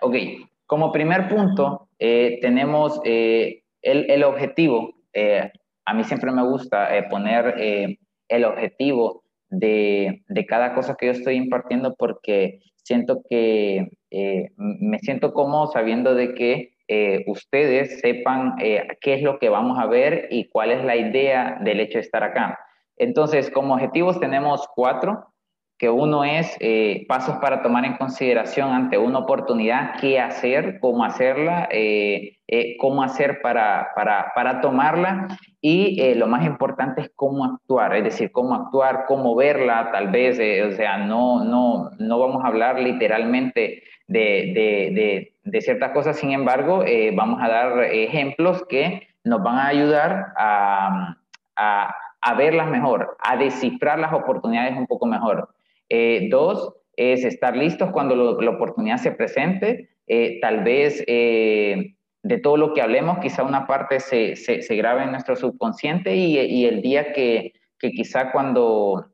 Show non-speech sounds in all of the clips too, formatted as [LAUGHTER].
ok, como primer punto, eh, tenemos eh, el, el, objetivo. Eh, a mí siempre me gusta poner el objetivo de, de, cada cosa que yo estoy impartiendo porque siento que me siento cómodo sabiendo de que ustedes sepan qué es lo que vamos a ver y cuál es la idea del hecho de estar acá. Entonces, como objetivos tenemos cuatro que uno es eh, pasos para tomar en consideración ante una oportunidad, qué hacer, cómo hacerla, eh, eh, cómo hacer para, para, para tomarla y lo más importante es cómo actuar, es decir, cómo actuar, cómo verla, tal vez, o sea, no, no, no vamos a hablar literalmente de, de, de, de ciertas cosas, sin embargo, vamos a dar ejemplos que nos van a ayudar a, a, a verlas mejor, a descifrar las oportunidades un poco mejor. Eh, dos, es estar listos cuando la oportunidad se presente. Eh, tal vez eh, de todo lo que hablemos, quizá una parte se, se, se grabe en nuestro subconsciente y, el día que, que, quizá cuando,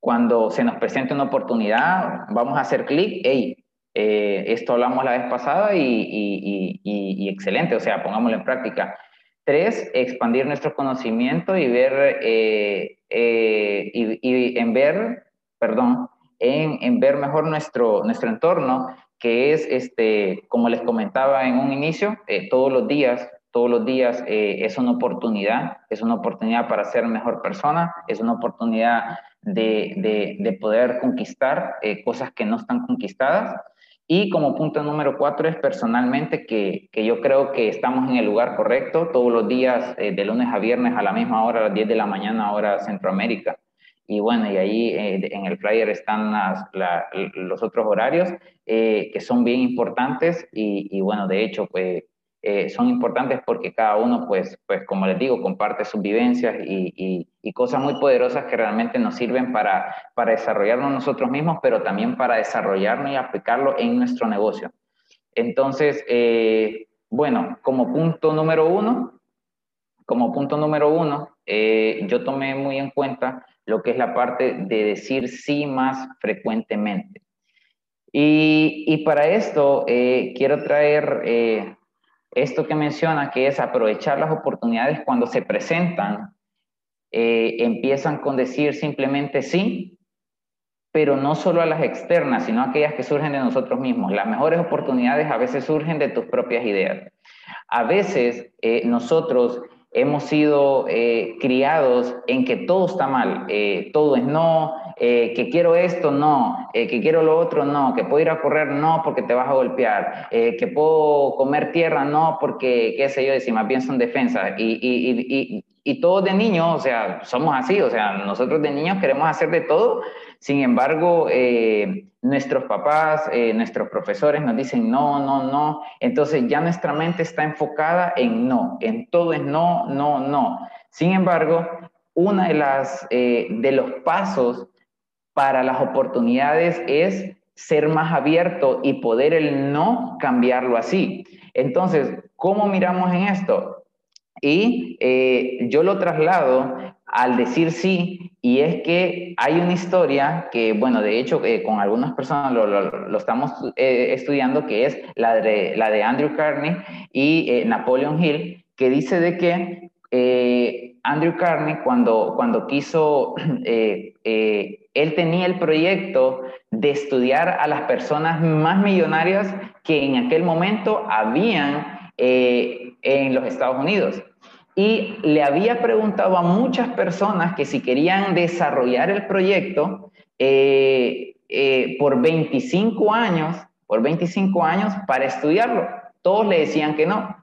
cuando se nos presente una oportunidad, vamos a hacer clic, hey, esto hablamos la vez pasada y, y, excelente, o sea, pongámoslo en práctica. Tres, expandir nuestro conocimiento y ver, y, en ver perdón, en, ver mejor nuestro, nuestro entorno, que es, este, como les comentaba en un inicio, eh, todos los días, todos los días eh, es una oportunidad, es una oportunidad para ser mejor persona, es una oportunidad de, de, de poder conquistar eh, cosas que no están conquistadas. Y como punto número cuatro es personalmente que, que, yo creo que estamos en el lugar correcto todos los días, de lunes a viernes a la misma hora, a las 10 de la mañana, hora Centroamérica. Y bueno, y ahí eh, en el flyer están los otros horarios eh, que son bien importantes y, bueno, de hecho, pues eh, son importantes porque cada uno, pues, pues como les digo, comparte sus vivencias y, y, cosas muy poderosas que realmente nos sirven para, para desarrollarnos nosotros mismos, pero también para desarrollarnos y aplicarlo en nuestro negocio. Entonces, bueno, como punto número uno, como punto número uno, yo tomé muy en cuenta lo que es la parte de decir sí más frecuentemente. Y, para esto eh, quiero traer eh, esto que menciona, que es aprovechar las oportunidades cuando se presentan. Eh, empiezan con decir simplemente sí, pero no solo a las externas, sino a aquellas que surgen de nosotros mismos. Las mejores oportunidades a veces surgen de tus propias ideas. A veces nosotros hemos sido eh, criados en que todo está mal, eh, todo es no, eh, que quiero esto, no, que quiero lo otro, no, que puedo ir a correr, no, porque te vas a golpear, que puedo comer tierra, no, porque, qué sé yo, si más bien son defensas. Y, y, y, y todos de niños, o sea, somos así, o sea, nosotros de niños queremos hacer de todo, sin embargo, eh, nuestros papás, eh, nuestros profesores nos dicen no, no, no. Entonces ya nuestra mente está enfocada en no, en todo es no, no, no. Sin embargo, una de las eh, de los pasos para las oportunidades es ser más abierto y poder el no cambiarlo así. Entonces, ¿cómo miramos en esto? Y yo lo traslado al decir sí, y es que hay una historia que, bueno, de hecho, eh, con algunas personas lo, lo, estamos eh, estudiando, que es la de, la de Andrew Carney y eh, Napoleon Hill, que dice de que Andrew Carney, cuando, cuando quiso, [CLEARS THROAT] él tenía el proyecto de estudiar a las personas más millonarias que en aquel momento habían en los Estados Unidos y le había preguntado a muchas personas que si querían desarrollar el proyecto eh, eh, por 25 años, por 25 años para estudiarlo. Todos le decían que no.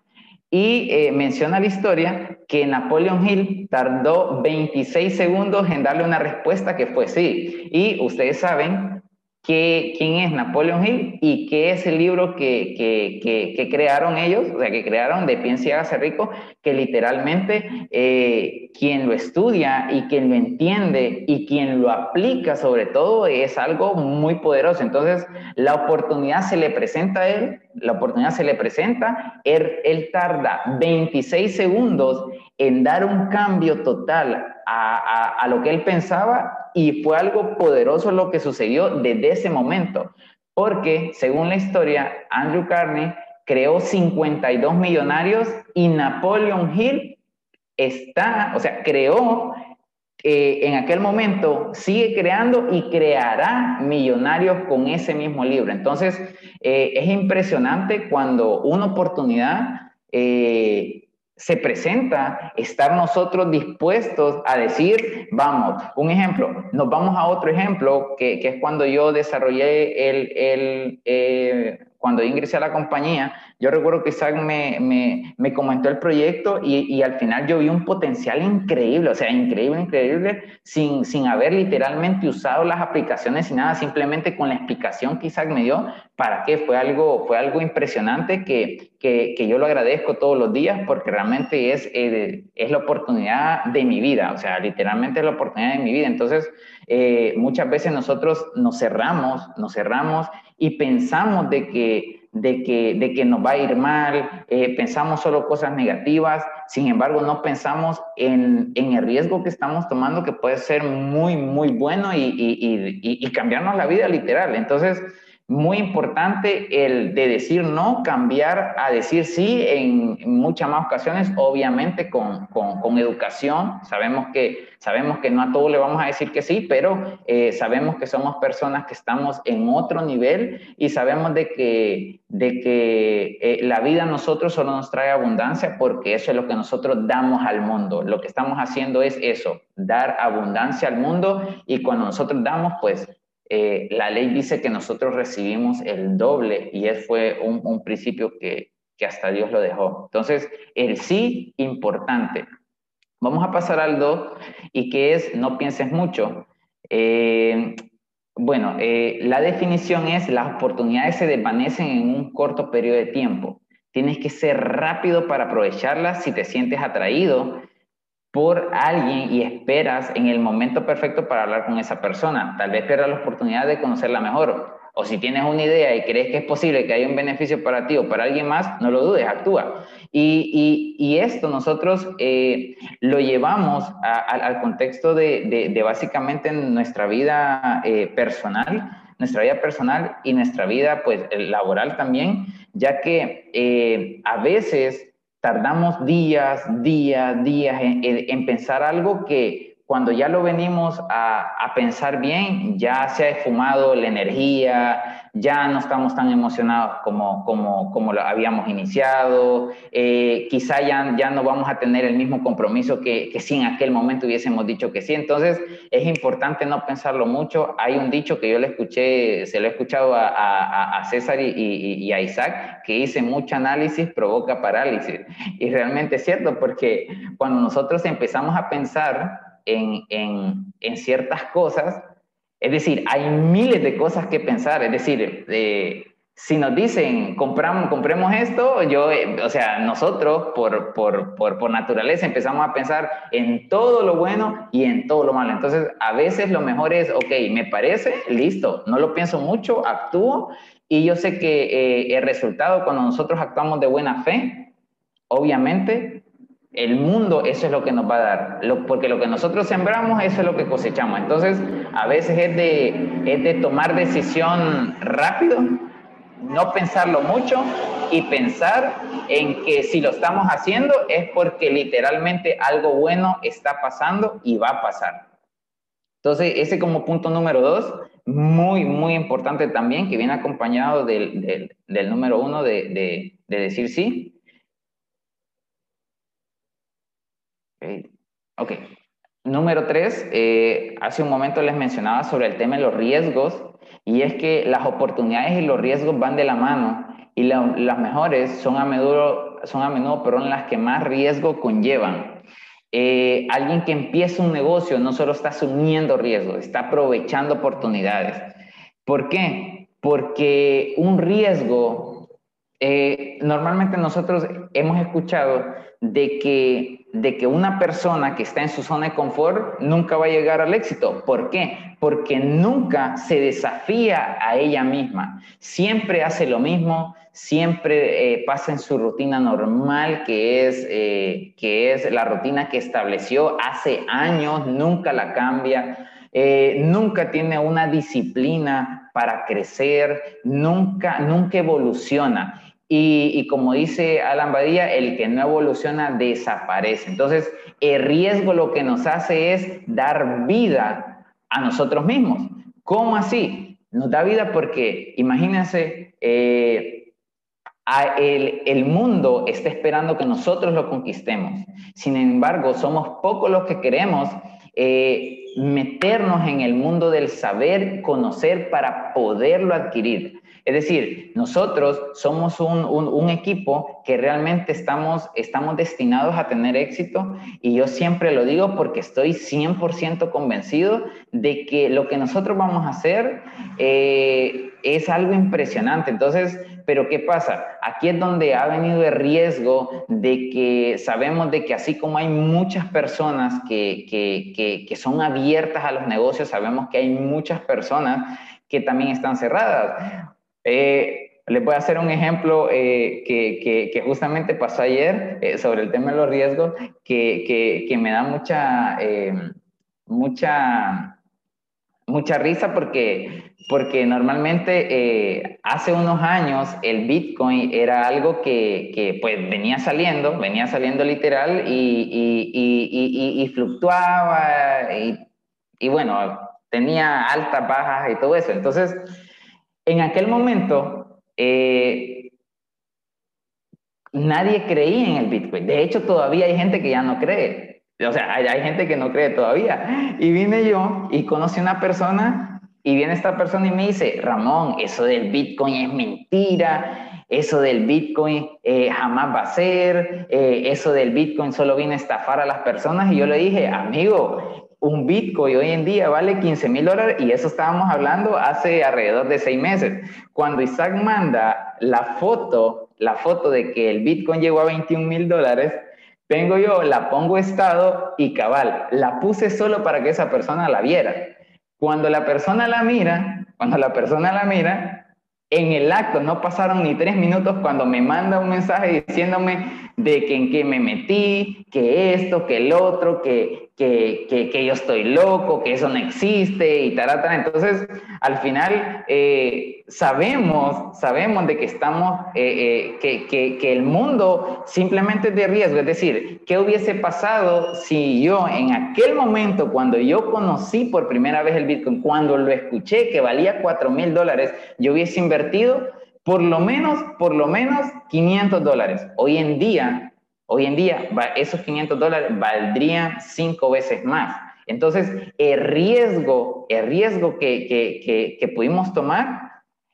Y eh, menciona la historia que Napoleon Hill tardó 26 segundos en darle una respuesta que fue sí. Y ustedes saben quién es Napoleon Hill y qué es el libro que, que, que, crearon ellos, o sea, que crearon de Piensa y hágase rico, que literalmente eh, quien lo estudia y quien lo entiende y quien lo aplica sobre todo es algo muy poderoso. Entonces, la oportunidad se le presenta a él, la oportunidad se le presenta, él, tarda 26 segundos en dar un cambio total a, lo que él pensaba y fue algo poderoso lo que sucedió desde ese momento. Porque, según la historia, Andrew Carney creó 52 millonarios y Napoleon Hill está, o sea, creó eh, en aquel momento, sigue creando y creará millonarios con ese mismo libro. Entonces, eh, es impresionante cuando una oportunidad eh, se presenta, estar nosotros dispuestos a decir, vamos, un ejemplo, nos vamos a otro ejemplo, que, que es cuando yo desarrollé el, el cuando ingresé a la compañía, yo recuerdo que Isaac me, me, me comentó el proyecto y, y, al final yo vi un potencial increíble, o sea, increíble, increíble, sin, sin haber literalmente usado las aplicaciones y nada, simplemente con la explicación que Isaac me dio, ¿para qué? Fue algo, fue algo impresionante que, que, que yo lo agradezco todos los días porque realmente es, eh, es la oportunidad de mi vida, o sea, literalmente es la oportunidad de mi vida. Entonces, eh, muchas veces nosotros nos cerramos, nos cerramos y pensamos de que, de que, de que nos va a ir mal, eh, pensamos solo cosas negativas, sin embargo no pensamos en, en, el riesgo que estamos tomando que puede ser muy, muy bueno y, y, y, y cambiarnos la vida literal. Entonces, muy importante el de decir no, cambiar a decir sí en, muchas más ocasiones, obviamente con, con, educación. Sabemos que, sabemos que no a todos le vamos a decir que sí, pero eh, sabemos que somos personas que estamos en otro nivel y sabemos de que, de que eh, la vida a nosotros solo nos trae abundancia porque eso es lo que nosotros damos al mundo. Lo que estamos haciendo es eso, dar abundancia al mundo y cuando nosotros damos, pues eh, la ley dice que nosotros recibimos el doble y ese fue un, principio que, hasta Dios lo dejó. Entonces, el sí, importante. Vamos a pasar al do y que es no pienses mucho. Eh, bueno, eh, la definición es las oportunidades se desvanecen en un corto periodo de tiempo. Tienes que ser rápido para aprovecharlas si te sientes atraído por alguien y esperas en el momento perfecto para hablar con esa persona. Tal vez pierdas la oportunidad de conocerla mejor. O si tienes una idea y crees que es posible que haya un beneficio para ti o para alguien más, no lo dudes, actúa. Y, esto nosotros eh, lo llevamos al contexto de, de, básicamente nuestra vida eh, personal, nuestra vida personal y nuestra vida pues laboral también, ya que eh, a veces tardamos días, días, días en, pensar algo que cuando ya lo venimos a, pensar bien, ya se ha esfumado la energía, ya no estamos tan emocionados como, como, como lo habíamos iniciado, eh, quizá ya, ya no vamos a tener el mismo compromiso que, que si en aquel momento hubiésemos dicho que sí. Entonces, es importante no pensarlo mucho. Hay un dicho que yo le escuché, se lo he escuchado a, a, a César y, y, y, a Isaac, que dice mucho análisis provoca parálisis. Y realmente es cierto, porque cuando nosotros empezamos a pensar, en, en, ciertas cosas. Es decir, hay miles de cosas que pensar. Es decir, eh, si nos dicen, compramos, compremos esto, yo, eh, o sea, nosotros por, por, por, por, naturaleza empezamos a pensar en todo lo bueno y en todo lo malo. Entonces, a veces lo mejor es, ok, me parece, listo, no lo pienso mucho, actúo y yo sé que eh, el resultado cuando nosotros actuamos de buena fe, obviamente el mundo eso es lo que nos va a dar, porque lo que nosotros sembramos eso es lo que cosechamos. Entonces, a veces es de, es de tomar decisión rápido, no pensarlo mucho y pensar en que si lo estamos haciendo es porque literalmente algo bueno está pasando y va a pasar. Entonces, ese como punto número dos, muy, muy importante también, que viene acompañado del, del, número uno de, de decir sí, Ok. Número tres, eh, hace un momento les mencionaba sobre el tema de los riesgos y es que las oportunidades y los riesgos van de la mano y las mejores son a menudo, son a menudo pero las que más riesgo conllevan. Eh, alguien que empieza un negocio no solo está asumiendo riesgos, está aprovechando oportunidades. ¿Por qué? Porque un riesgo, eh, normalmente nosotros hemos escuchado de que de que una persona que está en su zona de confort nunca va a llegar al éxito. ¿Por qué? Porque nunca se desafía a ella misma. Siempre hace lo mismo, siempre eh, pasa en su rutina normal, que es, eh, que es la rutina que estableció hace años, nunca la cambia. eh, nunca tiene una disciplina para crecer, nunca, nunca evoluciona. Y, como dice Alan Badía, el que no evoluciona desaparece. Entonces, el riesgo lo que nos hace es dar vida a nosotros mismos. ¿Cómo así? Nos da vida porque, imagínense, eh, el, mundo está esperando que nosotros lo conquistemos. Sin embargo, somos pocos los que queremos eh, meternos en el mundo del saber, conocer para poderlo adquirir. Es decir, nosotros somos un, equipo que realmente estamos, estamos destinados a tener éxito y yo siempre lo digo porque estoy 100% convencido de que lo que nosotros vamos a hacer eh, es algo impresionante. Entonces, pero ¿qué pasa? Aquí es donde ha venido el riesgo de que sabemos de que así como hay muchas personas que, que, que son abiertas a los negocios, sabemos que hay muchas personas que también están cerradas. Eh, les voy a hacer un ejemplo eh, que, justamente pasó ayer eh, sobre el tema de los riesgos, que, me da mucha, eh, mucha, mucha risa porque, porque normalmente hace unos años el Bitcoin era algo que, pues venía saliendo, venía saliendo literal y, y, y, y fluctuaba y, bueno, tenía altas, bajas y todo eso. Entonces, en aquel momento, eh, nadie creía en el Bitcoin. De hecho, todavía hay gente que ya no cree. O sea, hay, gente que no cree todavía. Y vine yo y conocí una persona y viene esta persona y me dice, Ramón, eso del Bitcoin es mentira, eso del Bitcoin eh, jamás va a ser, eh, eso del Bitcoin solo viene a estafar a las personas. Y yo le dije, amigo, un Bitcoin hoy en día vale 15 mil dólares y eso estábamos hablando hace alrededor de seis meses. Cuando Isaac manda la foto, la foto de que el Bitcoin llegó a 21 mil dólares, vengo yo, la pongo estado y cabal, la puse solo para que esa persona la viera. Cuando la persona la mira, cuando la persona la mira, en el acto no pasaron ni tres minutos cuando me manda un mensaje diciéndome de que qué me metí, que esto, que el otro, que, que, que, yo estoy loco, que eso no existe y tal, Entonces, al final, eh, sabemos, sabemos de que estamos, eh, eh, que, que, que, el mundo simplemente es de riesgo. Es decir, ¿qué hubiese pasado si yo en aquel momento, cuando yo conocí por primera vez el Bitcoin, cuando lo escuché que valía 4 mil dólares, yo hubiese invertido por lo menos, por lo menos 500 dólares. Hoy en día, Hoy en día, esos 500 dólares valdrían cinco veces más. Entonces, el riesgo, el riesgo que, que, que, pudimos tomar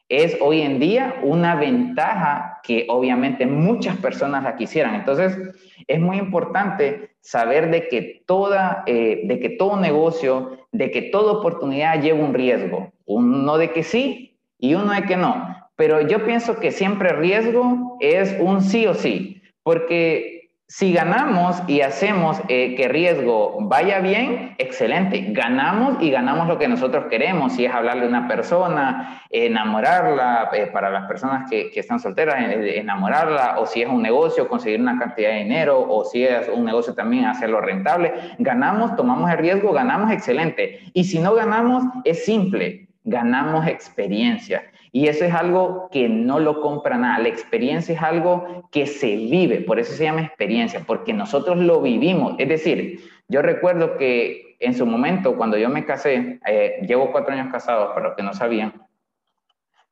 es hoy en día una ventaja que obviamente muchas personas la quisieran. Entonces, es muy importante saber de que, toda, eh, de que todo negocio, de que toda oportunidad lleva un riesgo. Uno de que sí y uno de que no. Pero yo pienso que siempre riesgo es un sí o sí, porque si ganamos y hacemos eh, que riesgo vaya bien, excelente. Ganamos y ganamos lo que nosotros queremos. Si es hablarle a una persona, enamorarla, eh, para las personas que, que, están solteras, enamorarla, o si es un negocio, conseguir una cantidad de dinero, o si es un negocio también hacerlo rentable. Ganamos, tomamos el riesgo, ganamos, excelente. Y si no ganamos, es simple, ganamos experiencia. Y eso es algo que no lo compra nada. La experiencia es algo que se vive, por eso se llama experiencia, porque nosotros lo vivimos. Es decir, yo recuerdo que en su momento, cuando yo me casé, eh, llevo cuatro años casado, para los que no sabían,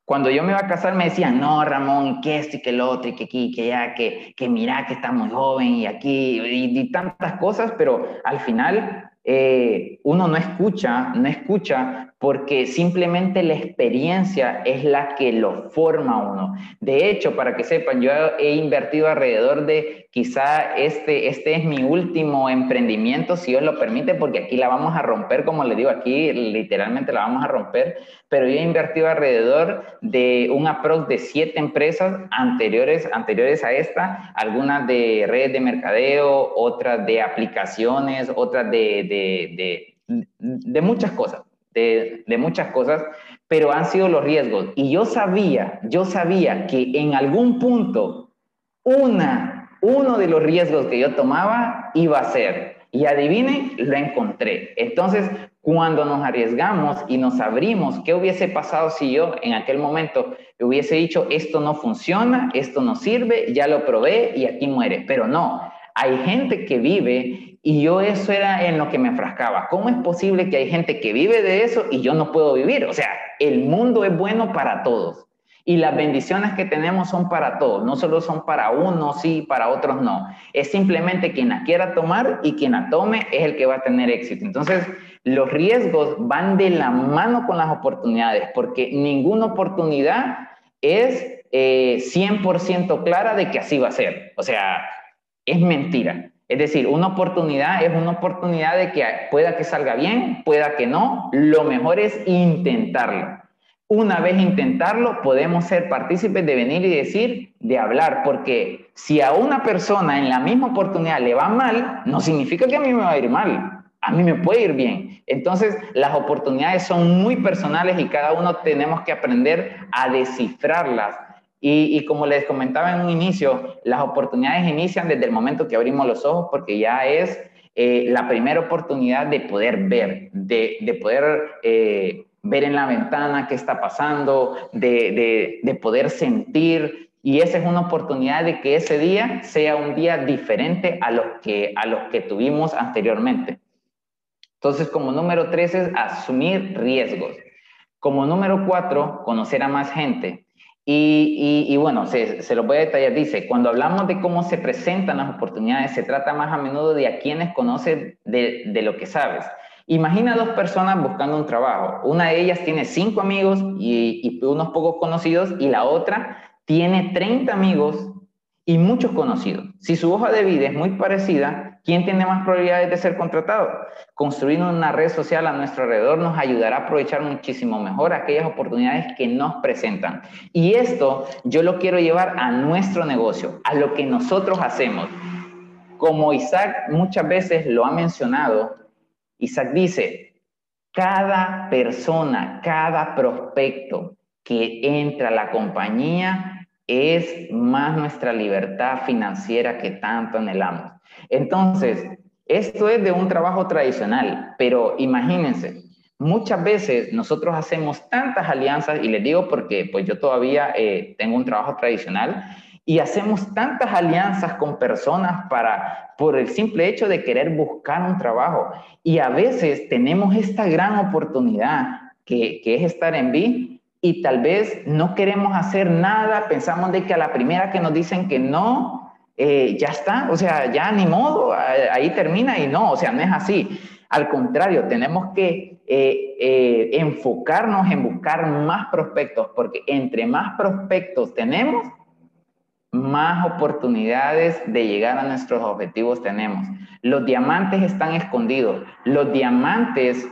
cuando yo me iba a casar me decían, no, Ramón, que esto y que lo otro, y que aquí, que ya, que, que mira que está muy joven y aquí, y, tantas cosas, pero al final eh, uno no escucha, no escucha porque simplemente la experiencia es la que lo forma uno. De hecho, para que sepan, yo he invertido alrededor de quizá este, este es mi último emprendimiento, si Dios lo permite, porque aquí la vamos a romper, como le digo, aquí literalmente la vamos a romper, pero yo he invertido alrededor de un approach de siete empresas anteriores, anteriores a esta, algunas de redes de mercadeo, otras de aplicaciones, otras de, de, de, de muchas cosas de, muchas cosas, pero han sido los riesgos. Y yo sabía, yo sabía que en algún punto una, uno de los riesgos que yo tomaba iba a ser. Y adivinen, lo encontré. Entonces, Cuando nos arriesgamos y nos abrimos, ¿qué hubiese pasado si yo en aquel momento hubiese dicho, esto no funciona, esto no sirve, ya lo probé y aquí muere? Pero no, hay gente que vive y yo eso era en lo que me enfrascaba. ¿Cómo es posible que hay gente que vive de eso y yo no puedo vivir? O sea, el mundo es bueno para todos. Y las bendiciones que tenemos son para todos, no solo son para unos sí, para otros no. Es simplemente quien la quiera tomar y quien la tome es el que va a tener éxito. Entonces, los riesgos van de la mano con las oportunidades, porque ninguna oportunidad es 100% eh, clara de que así va a ser. O sea, es mentira. Es decir, una oportunidad es una oportunidad de que pueda que salga bien, pueda que no. Lo mejor es intentarlo. Una vez intentarlo, podemos ser partícipes de venir y decir, de hablar, porque si a una persona en la misma oportunidad le va mal, no significa que a mí me va a ir mal. A mí me puede ir bien. Entonces, las oportunidades son muy personales y cada uno tenemos que aprender a descifrarlas y, como les comentaba en un inicio, las oportunidades inician desde el momento que abrimos los ojos porque ya es eh, la primera oportunidad de poder ver, de, de poder eh, ver en la ventana qué está pasando, de, de, poder sentir. Y esa es una oportunidad de que ese día sea un día diferente a los que, a los que tuvimos anteriormente. Entonces, como número tres es asumir riesgos. Como número cuatro, conocer a más gente. Y, bueno, se, se, lo voy a detallar. Dice, cuando hablamos de cómo se presentan las oportunidades, se trata más a menudo de a quienes conoces de, de lo que sabes. Imagina dos personas buscando un trabajo. Una de ellas tiene cinco amigos y, unos pocos conocidos y la otra tiene 30 amigos y muchos conocidos. Si su hoja de vida es muy parecida, ¿quién tiene más probabilidades de ser contratado? Construir una red social a nuestro alrededor nos ayudará a aprovechar muchísimo mejor aquellas oportunidades que nos presentan. Y esto yo lo quiero llevar a nuestro negocio, a lo que nosotros hacemos. Como Isaac muchas veces lo ha mencionado, Isaac dice, cada persona, cada prospecto que entra a la compañía es más nuestra libertad financiera que tanto anhelamos. Entonces, esto es de un trabajo tradicional, pero imagínense, muchas veces nosotros hacemos tantas alianzas, y les digo porque pues yo todavía eh, tengo un trabajo tradicional, y hacemos tantas alianzas con personas para, por el simple hecho de querer buscar un trabajo. Y a veces tenemos esta gran oportunidad que, que es estar en B y tal vez no queremos hacer nada, pensamos de que a la primera que nos dicen que no, eh, ya está, o sea, ya ni modo, ahí termina y no, o sea, no es así. Al contrario, tenemos que eh, eh, enfocarnos en buscar más prospectos, porque entre más prospectos tenemos, más oportunidades de llegar a nuestros objetivos tenemos. Los diamantes están escondidos. Los diamantes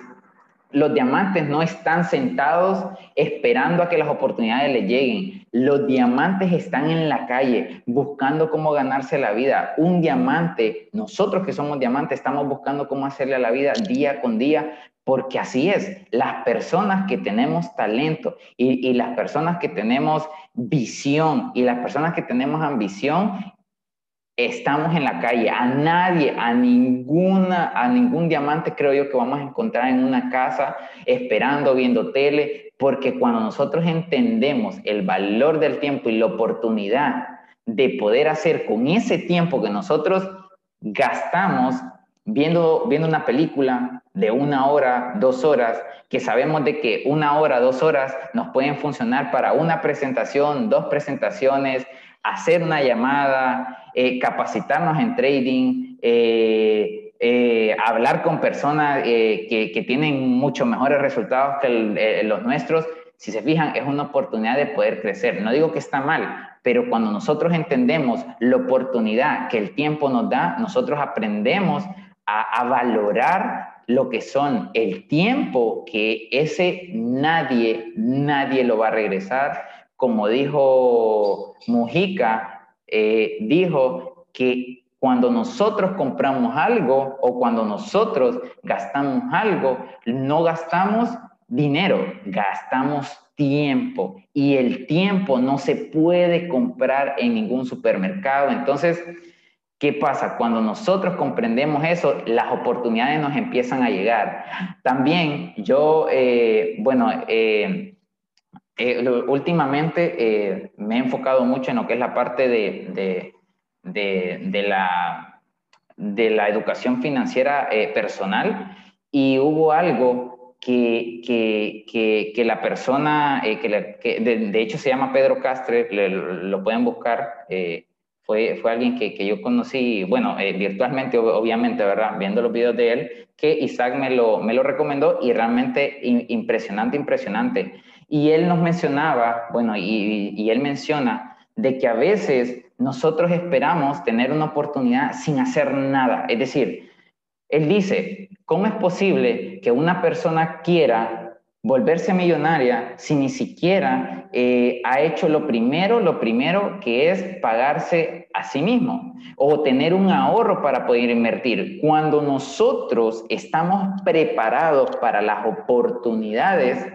los diamantes no están sentados esperando a que las oportunidades les lleguen. Los diamantes están en la calle buscando cómo ganarse la vida. Un diamante, nosotros que somos diamantes, estamos buscando cómo hacerle a la vida día con día, porque así es. Las personas que tenemos talento y, y las personas que tenemos visión y las personas que tenemos ambición estamos en la calle. A nadie, a ninguna, a ningún diamante creo yo que vamos a encontrar en una casa esperando, viendo tele, porque cuando nosotros entendemos el valor del tiempo y la oportunidad de poder hacer con ese tiempo que nosotros gastamos viendo, viendo una película de una hora, dos horas, que sabemos de que una hora, dos horas nos pueden funcionar para una presentación, dos presentaciones, hacer una llamada, eh, capacitarnos en trading, eh, eh, hablar con personas que, que, tienen mucho mejores resultados que los nuestros, si se fijan, es una oportunidad de poder crecer. No digo que está mal, pero cuando nosotros entendemos la oportunidad que el tiempo nos da, nosotros aprendemos a, a valorar lo que son el tiempo que ese nadie, nadie lo va a regresar como dijo Mujica, eh, dijo que cuando nosotros compramos algo o cuando nosotros gastamos algo, no gastamos dinero, gastamos tiempo y el tiempo no se puede comprar en ningún supermercado. Entonces, ¿Qué pasa? Cuando nosotros comprendemos eso, las oportunidades nos empiezan a llegar. También yo, eh, bueno, eh, eh, últimamente me he enfocado mucho en lo que es la parte de, de, la, de la educación financiera personal y hubo algo que, que, que, la persona, que, de, hecho se llama Pedro Castre, lo pueden buscar fue, fue alguien que, yo conocí, bueno, eh, virtualmente, obviamente, ¿verdad? Viendo los videos de él, que Isaac me lo, me lo recomendó y realmente impresionante, impresionante. Y él nos mencionaba, bueno, y, él menciona de que a veces nosotros esperamos tener una oportunidad sin hacer nada. Es decir, él dice, ¿cómo es posible que una persona quiera volverse millonaria si ni siquiera eh, ha hecho lo primero, lo primero que es pagarse a sí mismo o tener un ahorro para poder invertir. Cuando nosotros estamos preparados para las oportunidades,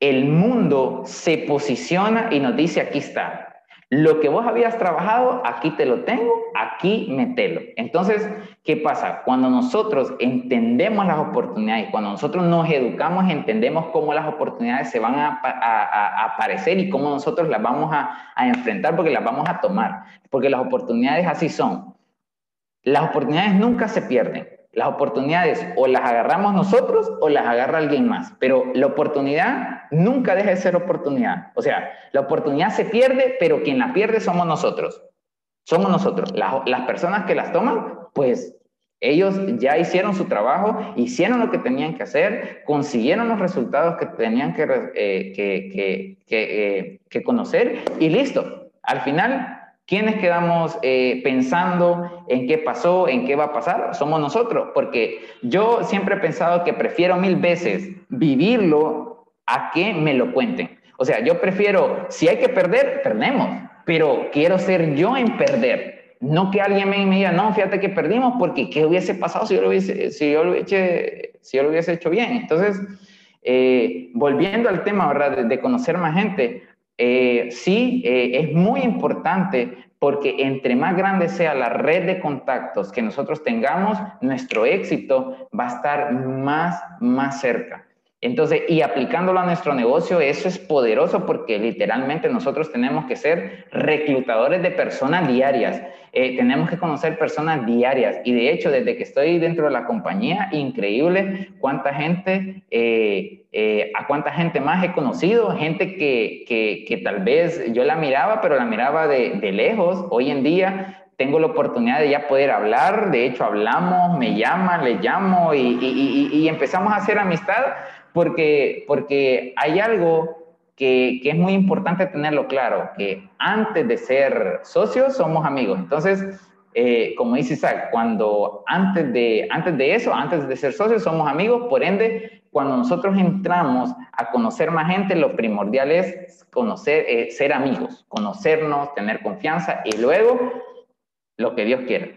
el mundo se posiciona y nos dice, aquí está, lo que vos habías trabajado, aquí te lo tengo, aquí metelo. Entonces, ¿qué pasa? Cuando nosotros entendemos las oportunidades, cuando nosotros nos educamos, entendemos cómo las oportunidades se van a, aparecer y cómo nosotros las vamos a, a enfrentar porque las vamos a tomar. Porque las oportunidades así son. Las oportunidades nunca se pierden. Las oportunidades o las agarramos nosotros o las agarra alguien más, pero la oportunidad nunca deja de ser oportunidad. O sea, la oportunidad se pierde, pero quien la pierde somos nosotros. Somos nosotros. Las, personas que las toman, pues ellos ya hicieron su trabajo, hicieron lo que tenían que hacer, consiguieron los resultados que tenían que, eh, que, que, eh, conocer y listo. Al final ¿Quiénes quedamos eh, pensando en qué pasó, en qué va a pasar? Somos nosotros, porque yo siempre he pensado que prefiero mil veces vivirlo a que me lo cuenten. O sea, yo prefiero, si hay que perder, perdemos, pero quiero ser yo en perder. No que alguien me, diga, no, fíjate que perdimos, porque ¿qué hubiese pasado si yo lo hubiese, si yo lo hubiese, si yo lo hubiese hecho bien? Entonces, eh, volviendo al tema, ¿verdad? de conocer más gente, eh, sí, eh, es muy importante porque entre más grande sea la red de contactos que nosotros tengamos, nuestro éxito va a estar más, más cerca. Entonces, y aplicándolo a nuestro negocio, eso es poderoso porque literalmente nosotros tenemos que ser reclutadores de personas diarias. Eh, tenemos que conocer personas diarias. Y de hecho, desde que estoy dentro de la compañía, increíble cuánta gente, eh, eh, a cuánta gente más he conocido, gente que, que, que, tal vez yo la miraba, pero la miraba de, de lejos. Hoy en día tengo la oportunidad de ya poder hablar, de hecho hablamos, me llaman, le llamo y, y, y, y empezamos a hacer amistad porque, porque hay algo que, que, es muy importante tenerlo claro, que antes de ser socios somos amigos. Entonces, eh, como dice Isaac, cuando antes de, antes de eso, antes de ser socios somos amigos, por ende, cuando nosotros entramos a conocer más gente, lo primordial es conocer, eh, ser amigos, conocernos, tener confianza y luego lo que Dios quiera.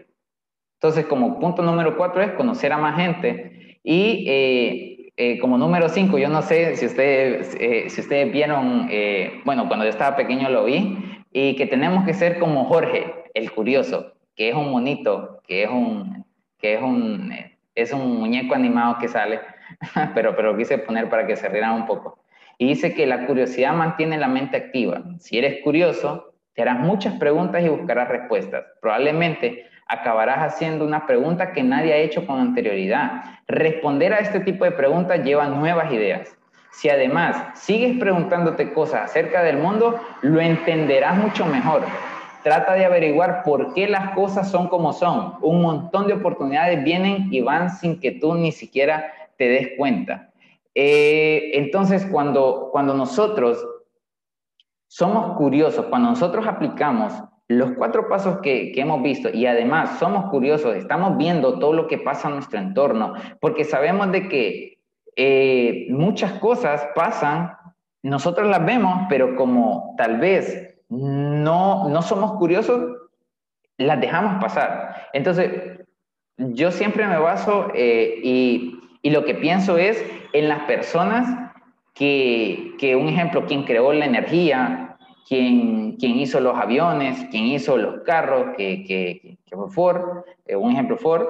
Entonces, como punto número cuatro es conocer a más gente y eh, eh, como número 5, yo no sé si ustedes, eh, si ustedes vieron, eh, bueno, cuando yo estaba pequeño lo vi, y que tenemos que ser como Jorge, el curioso, que es un monito, que es un, que es un, es un muñeco animado que sale, [LAUGHS] pero, pero quise poner para que se rieran un poco. Y dice que la curiosidad mantiene la mente activa. Si eres curioso, te harás muchas preguntas y buscarás respuestas. Probablemente acabarás haciendo una pregunta que nadie ha hecho con anterioridad. Responder a este tipo de preguntas lleva nuevas ideas. Si además sigues preguntándote cosas acerca del mundo, lo entenderás mucho mejor. Trata de averiguar por qué las cosas son como son. Un montón de oportunidades vienen y van sin que tú ni siquiera te des cuenta. Eh, entonces, cuando, cuando nosotros somos curiosos, cuando nosotros aplicamos los cuatro pasos que, hemos visto y además somos curiosos, estamos viendo todo lo que pasa en nuestro entorno, porque sabemos de que eh, muchas cosas pasan, nosotros las vemos, pero como tal vez no, no somos curiosos, las dejamos pasar. Entonces, yo siempre me baso eh, y, y, lo que pienso es en las personas que, que, un ejemplo, quien creó la energía, quién, quién hizo los aviones, quién hizo los carros, que, que, que fue Ford, eh, un ejemplo Ford.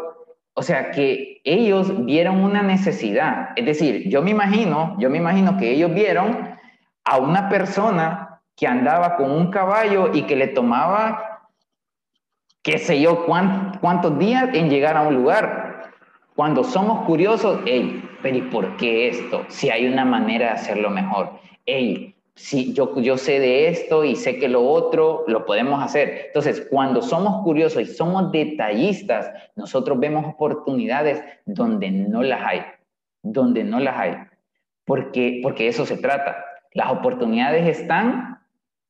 O sea, que ellos vieron una necesidad. Es decir, yo me imagino, yo me imagino que ellos vieron a una persona que andaba con un caballo y que le tomaba, qué sé yo, cuántos días en llegar a un lugar. Cuando somos curiosos, hey, pero ¿y por qué esto? Si hay una manera de hacerlo mejor. Hey, si yo, yo sé de esto y sé que lo otro lo podemos hacer. Entonces, cuando somos curiosos y somos detallistas, nosotros vemos oportunidades donde no las hay, donde no las hay. Porque, porque eso se trata. Las oportunidades están,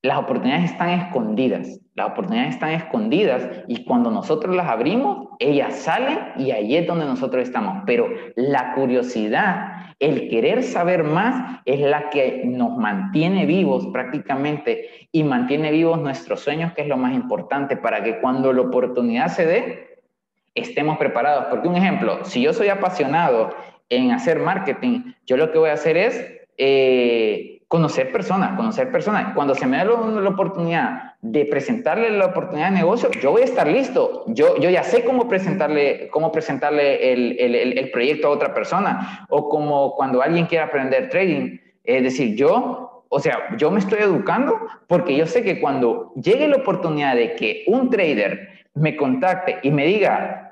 las oportunidades están escondidas. Las oportunidades están escondidas y cuando nosotros las abrimos, ellas salen y ahí es donde nosotros estamos. Pero la curiosidad, el querer saber más es la que nos mantiene vivos prácticamente y mantiene vivos nuestros sueños, que es lo más importante para que cuando la oportunidad se dé, estemos preparados. Porque un ejemplo, si yo soy apasionado en hacer marketing, yo lo que voy a hacer es... Eh, conocer personas, conocer personas. Cuando se me da la, oportunidad de presentarle la oportunidad de negocio, yo voy a estar listo. Yo, yo ya sé cómo presentarle, cómo presentarle el, el, el proyecto a otra persona. O como cuando alguien quiere aprender trading. Es decir, yo, o sea, yo me estoy educando porque yo sé que cuando llegue la oportunidad de que un trader me contacte y me diga,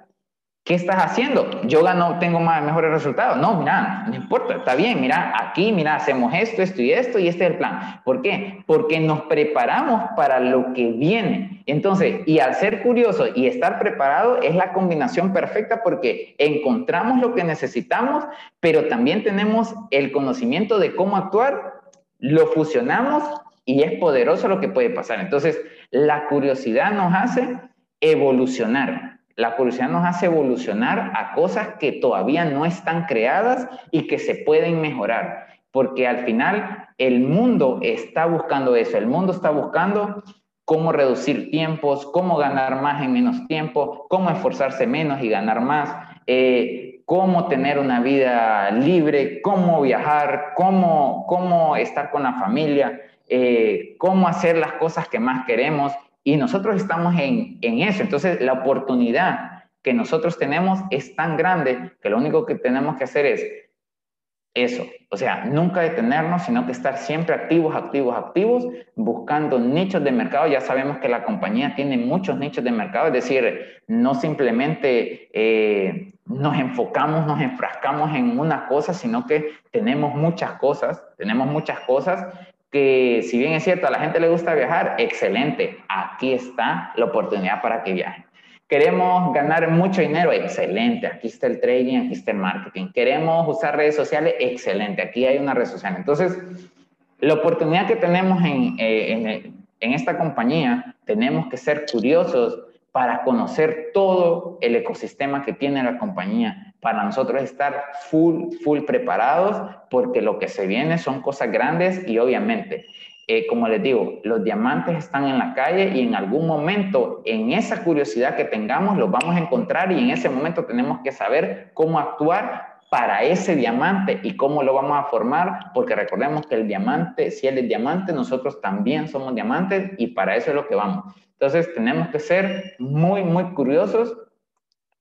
¿Qué estás haciendo? Yo gano, tengo más, mejores resultados. No, mira, no importa, está bien, mira, aquí, mira, hacemos esto, esto y esto, y este es el plan. ¿Por qué? Porque nos preparamos para lo que viene. Entonces, y al ser curioso y estar preparado es la combinación perfecta porque encontramos lo que necesitamos, pero también tenemos el conocimiento de cómo actuar, lo fusionamos y es poderoso lo que puede pasar. Entonces, la curiosidad nos hace evolucionar la curiosidad nos hace evolucionar a cosas que todavía no están creadas y que se pueden mejorar, porque al final el mundo está buscando eso, el mundo está buscando cómo reducir tiempos, cómo ganar más en menos tiempo, cómo esforzarse menos y ganar más, eh, cómo tener una vida libre, cómo viajar, cómo, cómo estar con la familia, eh, cómo hacer las cosas que más queremos. Y nosotros estamos en, en eso. Entonces, la oportunidad que nosotros tenemos es tan grande que lo único que tenemos que hacer es eso, o sea, nunca detenernos, sino que estar siempre activos, activos, activos, buscando nichos de mercado. Ya sabemos que la compañía tiene muchos nichos de mercado, es decir, no simplemente eh, nos enfocamos, nos enfrascamos en una cosa, sino que tenemos muchas cosas, tenemos muchas cosas que si bien es cierto, a la gente le gusta viajar, excelente, aquí está la oportunidad para que viajen. Queremos ganar mucho dinero, excelente, aquí está el trading, aquí está el marketing. Queremos usar redes sociales, excelente, aquí hay una red social. Entonces, la oportunidad que tenemos en, eh, en, en esta compañía, tenemos que ser curiosos para conocer todo el ecosistema que tiene la compañía, para nosotros estar full, full preparados, porque lo que se viene son cosas grandes y obviamente, eh, como les digo, los diamantes están en la calle y en algún momento, en esa curiosidad que tengamos, los vamos a encontrar y en ese momento tenemos que saber cómo actuar para ese diamante y cómo lo vamos a formar, porque recordemos que el diamante, si él es diamante, nosotros también somos diamantes y para eso es lo que vamos. Entonces tenemos que ser muy, muy curiosos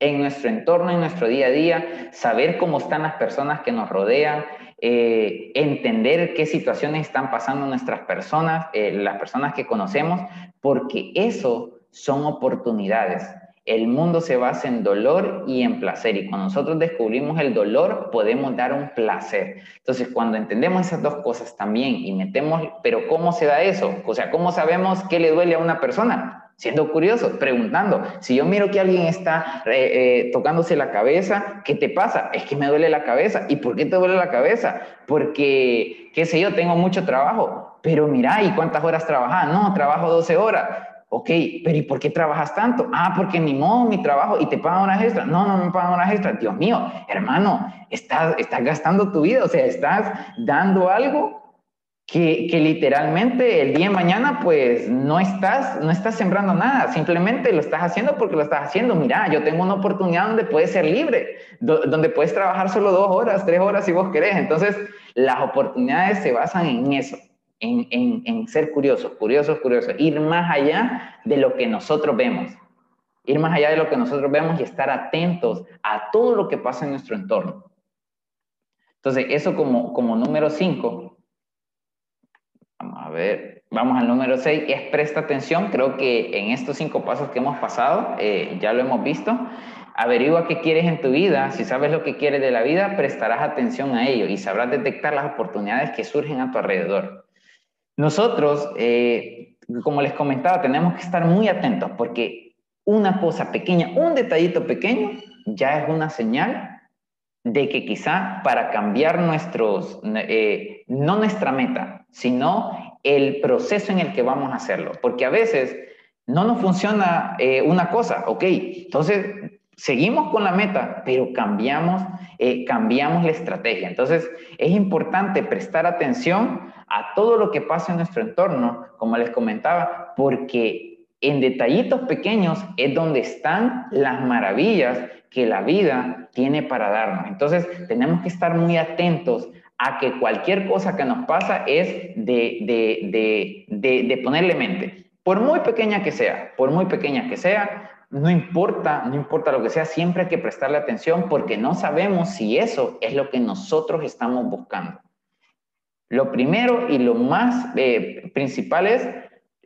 en nuestro entorno, en nuestro día a día, saber cómo están las personas que nos rodean, eh, entender qué situaciones están pasando nuestras personas, eh, las personas que conocemos, porque eso son oportunidades. El mundo se basa en dolor y en placer. Y cuando nosotros descubrimos el dolor, podemos dar un placer. Entonces, cuando entendemos esas dos cosas también y metemos, pero ¿cómo se da eso? O sea, ¿cómo sabemos qué le duele a una persona? Siendo curiosos, preguntando. Si yo miro que alguien está eh, eh, tocándose la cabeza, ¿qué te pasa? Es que me duele la cabeza. ¿Y por qué te duele la cabeza? Porque, qué sé yo, tengo mucho trabajo. Pero mira, ¿y cuántas horas trabajas? No, trabajo 12 horas Ok, pero ¿y por qué trabajas tanto? Ah, porque ni modo mi trabajo y te pagan horas extras. No, no me pagan horas extras. Dios mío, hermano, estás, estás gastando tu vida, o sea, estás dando algo que, que, literalmente el día de mañana pues no estás, no estás sembrando nada, simplemente lo estás haciendo porque lo estás haciendo. Mira, yo tengo una oportunidad donde puedes ser libre, donde puedes trabajar solo dos horas, tres horas si vos querés. Entonces, las oportunidades se basan en eso, en, en, en ser curiosos, curiosos, curiosos, ir más allá de lo que nosotros vemos, ir más allá de lo que nosotros vemos y estar atentos a todo lo que pasa en nuestro entorno. Entonces, eso como, como número 5. Vamos a ver, vamos al número 6, es presta atención. Creo que en estos cinco pasos que hemos pasado, eh, ya lo hemos visto. Averigua qué quieres en tu vida. Si sabes lo que quieres de la vida, prestarás atención a ello y sabrás detectar las oportunidades que surgen a tu alrededor. Nosotros, eh, como les comentaba, tenemos que estar muy atentos porque una cosa pequeña, un detallito pequeño, ya es una señal de que quizá para cambiar nuestros, eh, no nuestra meta, sino el proceso en el que vamos a hacerlo. Porque a veces no nos funciona eh, una cosa, ok, entonces seguimos con la meta, pero cambiamos, eh, cambiamos la estrategia. Entonces, es importante prestar atención a todo lo que pasa en nuestro entorno, como les comentaba, porque en detallitos pequeños es donde están las maravillas que la vida tiene para darnos. Entonces, tenemos que estar muy atentos a que cualquier cosa que nos pasa es de, de, de, de ponerle mente. Por muy pequeña que sea, por muy pequeña que sea, no importa, no importa lo que sea, siempre hay que prestarle atención porque no sabemos si eso es lo que nosotros estamos buscando. Lo primero y lo más eh, principal es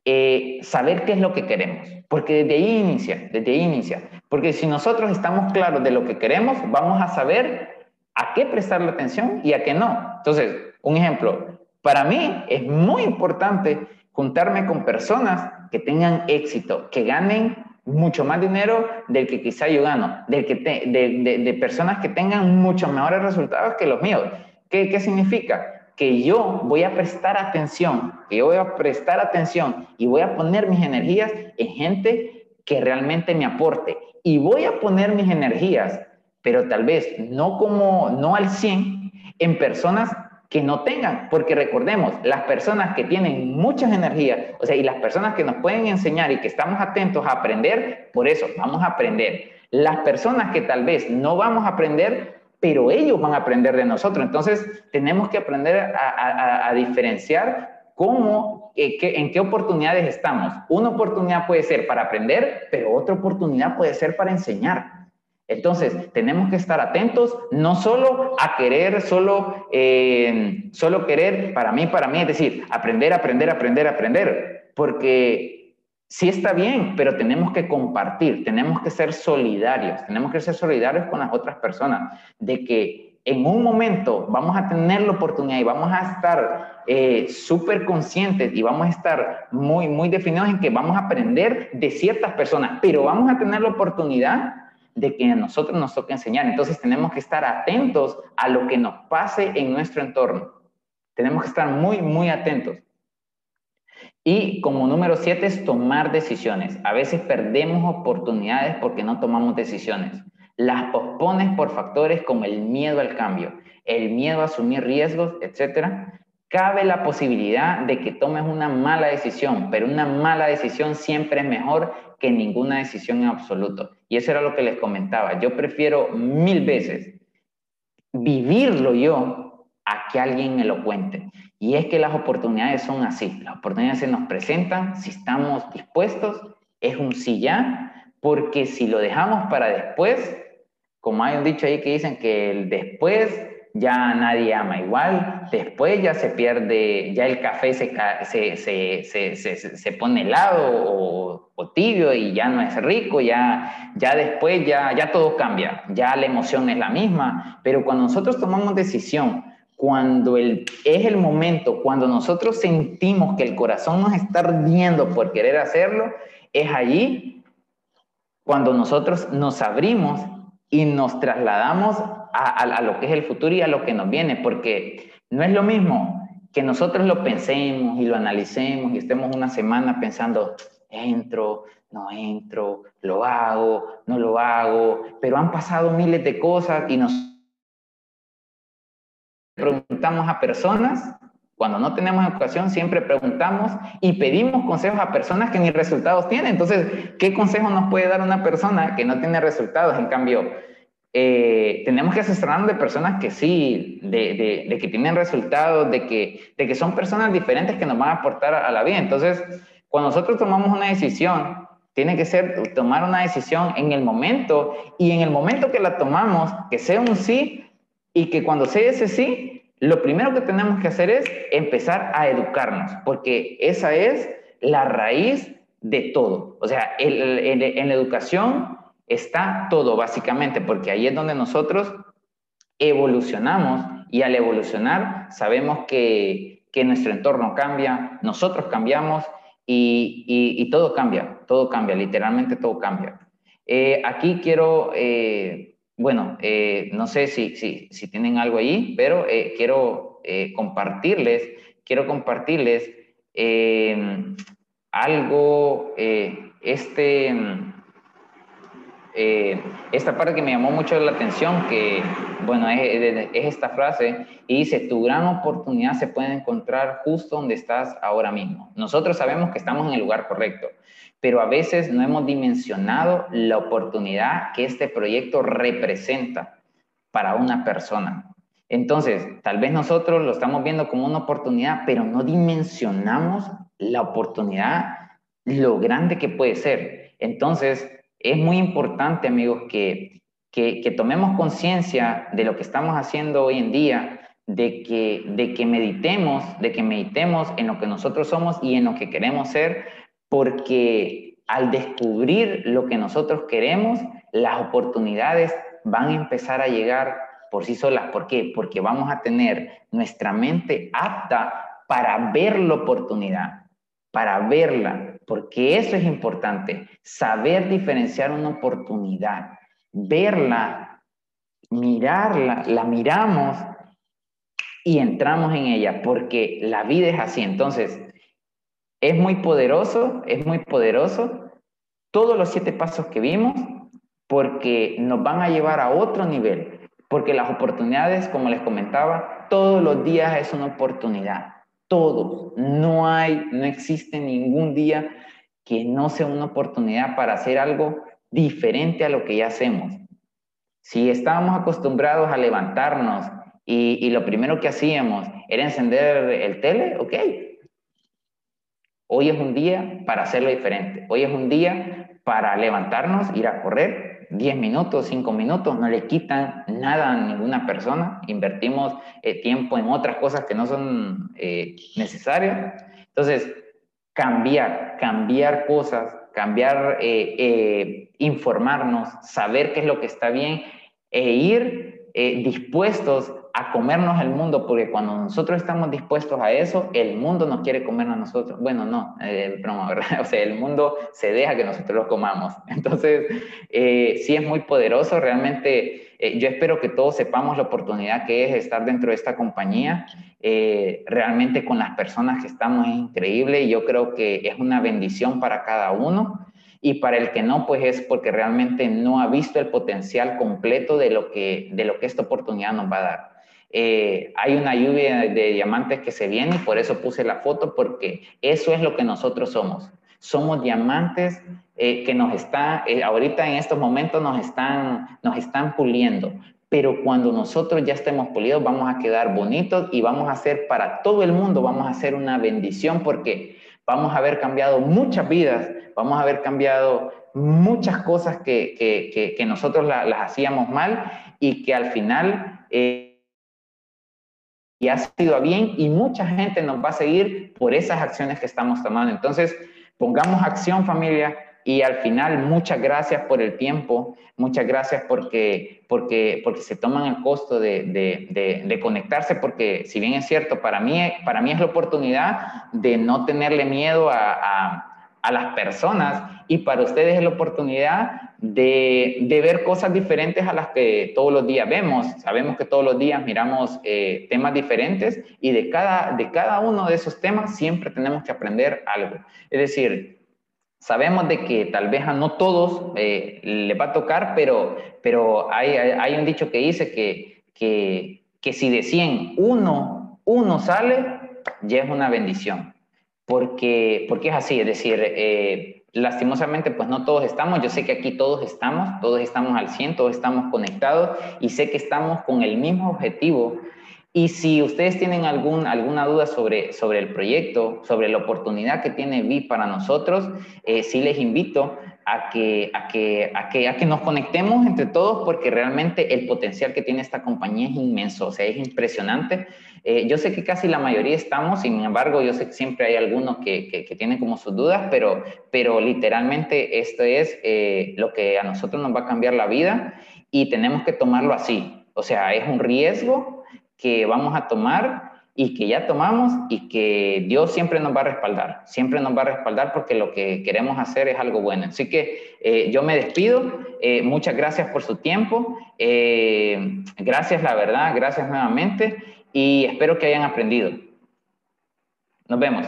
eh, saber qué es lo que queremos, porque desde ahí inicia, desde ahí inicia. Porque si nosotros estamos claros de lo que queremos, vamos a saber a qué prestarle atención y a qué no. Entonces, un ejemplo, para mí es muy importante juntarme con personas que tengan éxito, que ganen mucho más dinero del que quizá yo gano, del que de, personas que tengan muchos mejores resultados que los míos. ¿Qué, ¿Qué significa? Que yo voy a prestar atención, que yo voy a prestar atención y voy a poner mis energías en gente que realmente me aporte. Y voy a poner mis energías, pero tal vez no como, no al 100, en personas que no tengan, porque recordemos, las personas que tienen muchas energías, o sea, y las personas que nos pueden enseñar y que estamos atentos a aprender, por eso vamos a aprender. Las personas que tal vez no vamos a aprender, pero ellos van a aprender de nosotros. Entonces, tenemos que aprender a, diferenciar cómo, eh, en qué oportunidades estamos. Una oportunidad puede ser para aprender, pero otra oportunidad puede ser para enseñar. Entonces, tenemos que estar atentos, no solo a querer, solo, eh, solo querer para mí, para mí, es decir, aprender, aprender, aprender, aprender, porque sí está bien, pero tenemos que compartir, tenemos que ser solidarios, tenemos que ser solidarios con las otras personas, de que en un momento vamos a tener la oportunidad y vamos a estar eh, súper conscientes y vamos a estar muy, muy definidos en que vamos a aprender de ciertas personas, pero vamos a tener la oportunidad de que a nosotros nos toca enseñar. Entonces tenemos que estar atentos a lo que nos pase en nuestro entorno. Tenemos que estar muy, muy atentos. Y como número siete es tomar decisiones. A veces perdemos oportunidades porque no tomamos decisiones. Las pospones por factores como el miedo al cambio, el miedo a asumir riesgos, etc. Cabe la posibilidad de que tomes una mala decisión, pero una mala decisión siempre es mejor que ninguna decisión en absoluto. Y eso era lo que les comentaba. Yo prefiero mil veces vivirlo yo a que alguien me lo cuente. Y es que las oportunidades son así. Las oportunidades se nos presentan si estamos dispuestos. Es un sí ya, porque si lo dejamos para después, como hay un dicho ahí que dicen que el después ya nadie ama igual, después ya se pierde, ya el café se, se, se, se, pone helado o, o, tibio y ya no es rico, ya, ya después ya, ya todo cambia, ya la emoción es la misma, pero cuando nosotros tomamos decisión, cuando el, es el momento, cuando nosotros sentimos que el corazón nos está ardiendo por querer hacerlo, es allí cuando nosotros nos abrimos y nos trasladamos a, lo que es el futuro y a lo que nos viene, porque no es lo mismo que nosotros lo pensemos y lo analicemos y estemos una semana pensando, entro, no entro, lo hago, no lo hago, pero han pasado miles de cosas y nos preguntamos a personas, cuando no tenemos educación siempre preguntamos y pedimos consejos a personas que ni resultados tienen. Entonces, ¿qué consejo nos puede dar una persona que no tiene resultados? En cambio, eh, tenemos que asesorarnos de personas que sí, de, que tienen resultados, de que, de que son personas diferentes que nos van a aportar a, la vida. Entonces, cuando nosotros tomamos una decisión, tiene que ser tomar una decisión en el momento y en el momento que la tomamos, que sea un sí y que cuando sea ese sí, lo primero que tenemos que hacer es empezar a educarnos, porque esa es la raíz de todo. O sea, en la educación está todo básicamente, porque ahí es donde nosotros evolucionamos y al evolucionar sabemos que, nuestro entorno cambia, nosotros cambiamos y, todo cambia, todo cambia, literalmente todo cambia. Eh, aquí quiero, eh, bueno, eh, no sé si, si, si, tienen algo ahí, pero quiero compartirles, quiero compartirles algo, este eh, esta parte que me llamó mucho la atención, que, bueno, es, esta frase, y dice, tu gran oportunidad se puede encontrar justo donde estás ahora mismo. Nosotros sabemos que estamos en el lugar correcto, pero a veces no hemos dimensionado la oportunidad que este proyecto representa para una persona. Entonces, tal vez nosotros lo estamos viendo como una oportunidad, pero no dimensionamos la oportunidad, lo grande que puede ser. Entonces, es muy importante, amigos, que, que, tomemos conciencia de lo que estamos haciendo hoy en día, de que, de que meditemos, de que meditemos en lo que nosotros somos y en lo que queremos ser, porque al descubrir lo que nosotros queremos, las oportunidades van a empezar a llegar por sí solas. ¿Por qué? Porque vamos a tener nuestra mente apta para ver la oportunidad, para verla, porque eso es importante, saber diferenciar una oportunidad, verla, mirarla, la miramos y entramos en ella, porque la vida es así. Entonces, es muy poderoso, es muy poderoso todos los siete pasos que vimos, porque nos van a llevar a otro nivel, porque las oportunidades, como les comentaba, todos los días es una oportunidad todos. No hay, no existe ningún día que no sea una oportunidad para hacer algo diferente a lo que ya hacemos. Si estábamos acostumbrados a levantarnos y, lo primero que hacíamos era encender el tele, ok. Hoy es un día para hacerlo diferente. Hoy es un día para levantarnos, ir a correr, 10 minutos, 5 minutos, no le quitan nada a ninguna persona, invertimos eh, tiempo en otras cosas que no son eh, necesarias. Entonces, cambiar, cambiar cosas, cambiar, eh, informarnos, saber qué es lo que está bien e ir dispuestos a comernos el mundo, porque cuando nosotros estamos dispuestos a eso, el mundo nos quiere comer a nosotros. Bueno, no, eh, broma, ¿verdad? [LAUGHS] O sea, el mundo se deja que nosotros lo comamos. [LAUGHS] Entonces, eh, sí es muy poderoso, realmente eh, yo espero que todos sepamos la oportunidad que es estar dentro de esta compañía. Eh, realmente con las personas que estamos es increíble y yo creo que es una bendición para cada uno y para el que no, pues es porque realmente no ha visto el potencial completo de lo que, de lo que esta oportunidad nos va a dar. Eh, hay una lluvia de diamantes que se viene y por eso puse la foto, porque eso es lo que nosotros somos. Somos diamantes eh, que nos están, eh, ahorita en estos momentos nos están, nos están puliendo, pero cuando nosotros ya estemos pulidos vamos a quedar bonitos y vamos a ser para todo el mundo, vamos a ser una bendición porque vamos a haber cambiado muchas vidas, vamos a haber cambiado muchas cosas que, que, que, nosotros las hacíamos mal y que al final y ha sido bien y mucha gente nos va a seguir por esas acciones que estamos tomando. Entonces, pongamos acción familia y al final muchas gracias por el tiempo, muchas gracias porque, porque, porque se toman el costo de, de, de, conectarse, porque si bien es cierto, para mí, para mí es la oportunidad de no tenerle miedo a las personas y para ustedes es la oportunidad de, de, ver cosas diferentes a las que todos los días vemos. Sabemos que todos los días miramos eh, temas diferentes y de cada, de cada uno de esos temas siempre tenemos que aprender algo. Es decir, sabemos de que tal vez a no todos eh, les va a tocar, pero, pero hay, hay, un dicho que dice que, que, que si de 100 uno, uno sale, ya es una bendición porque, porque es así, es decir, eh, lastimosamente, pues no todos estamos. Yo sé que aquí todos estamos, todos estamos al 100, todos estamos conectados y sé que estamos con el mismo objetivo. Y si ustedes tienen algún, alguna duda sobre, sobre el proyecto, sobre la oportunidad que tiene VIP para nosotros, eh, sí les invito a que, a, que, a, que, a que nos conectemos entre todos porque realmente el potencial que tiene esta compañía es inmenso, o sea, es impresionante. Eh, yo sé que casi la mayoría estamos, sin embargo, yo sé que siempre hay algunos que, que, tienen como sus dudas, pero, pero literalmente esto es eh, lo que a nosotros nos va a cambiar la vida y tenemos que tomarlo así. O sea, es un riesgo que vamos a tomar y que ya tomamos y que Dios siempre nos va a respaldar, siempre nos va a respaldar porque lo que queremos hacer es algo bueno. Así que eh, yo me despido, eh, muchas gracias por su tiempo, eh, gracias la verdad, gracias nuevamente y espero que hayan aprendido. Nos vemos.